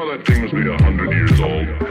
know that things be a hundred years old.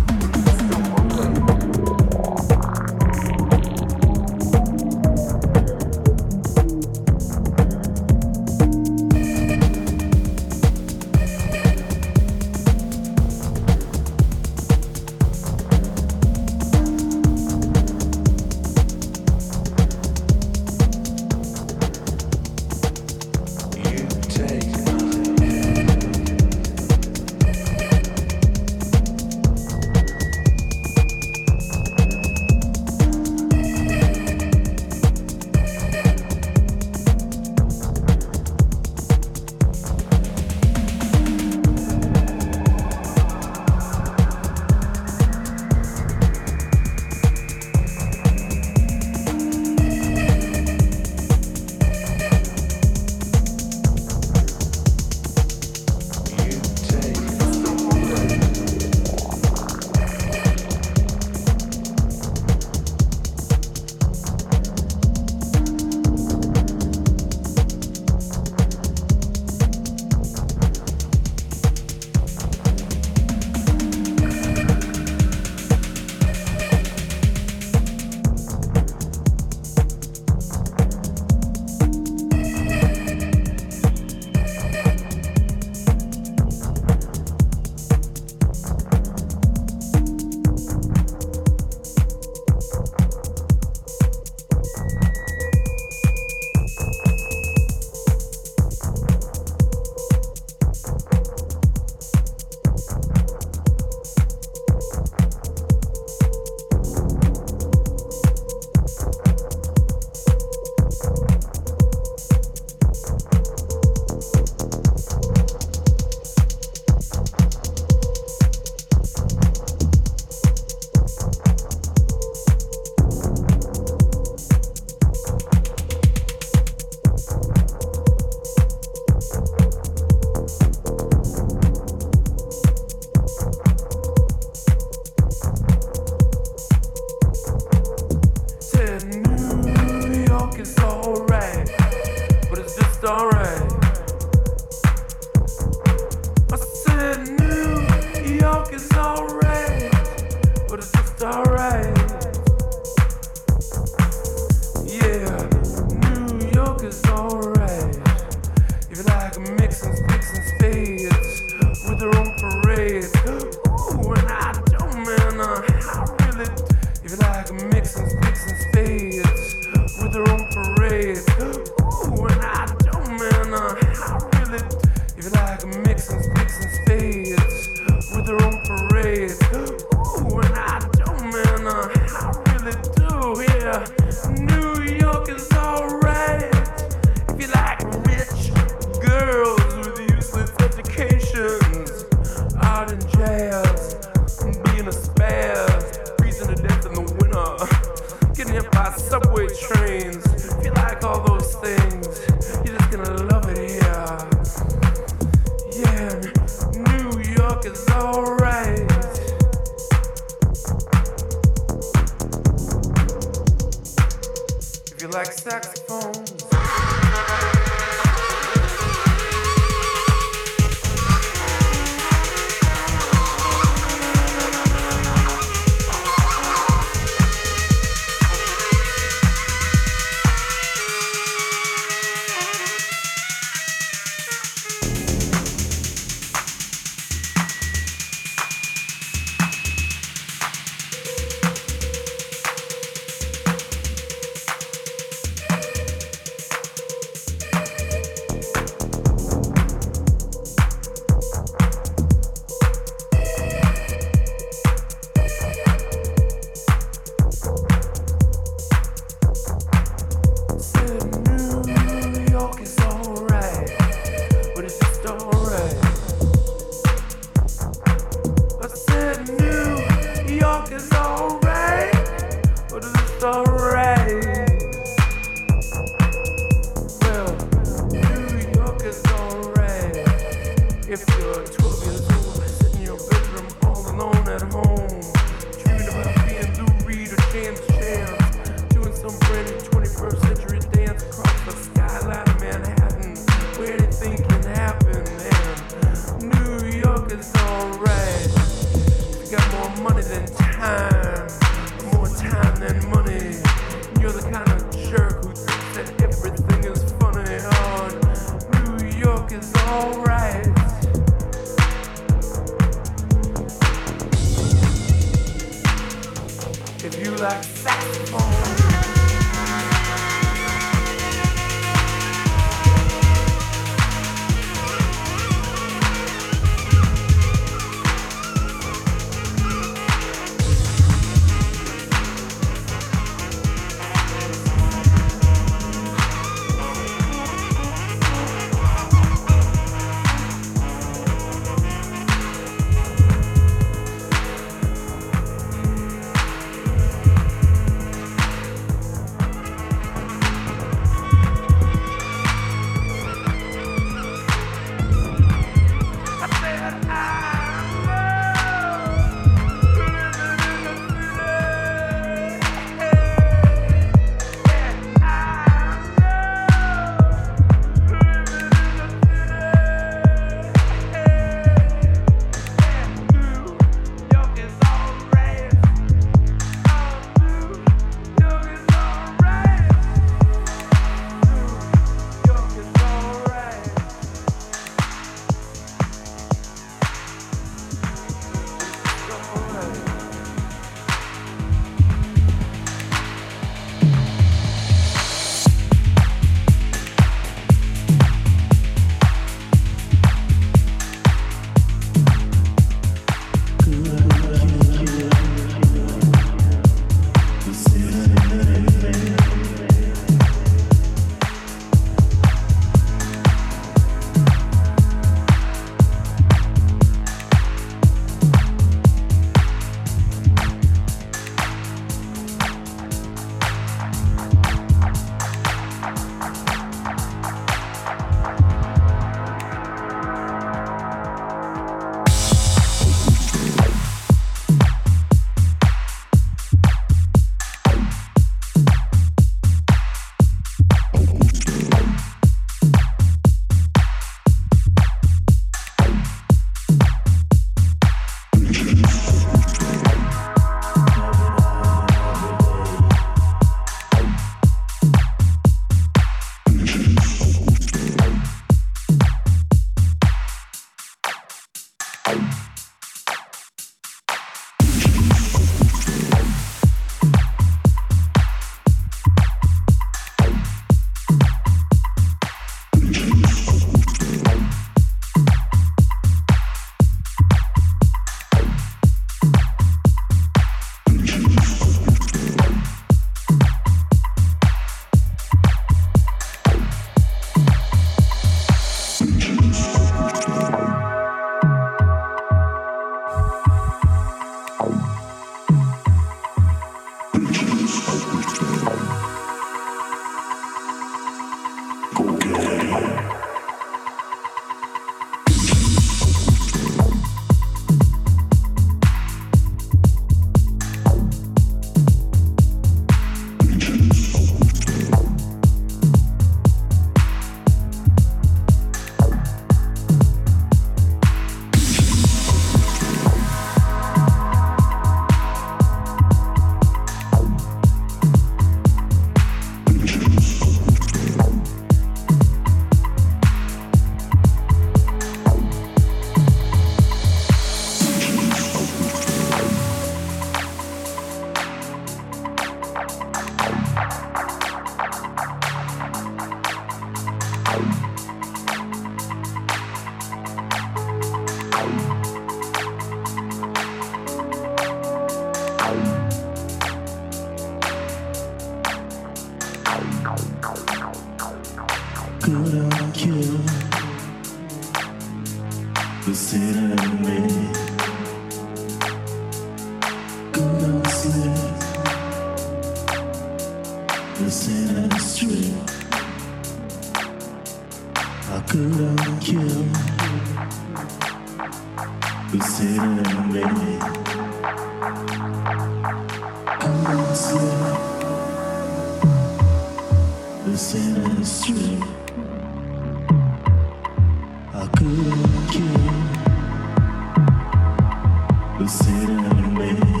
sitting in the middle.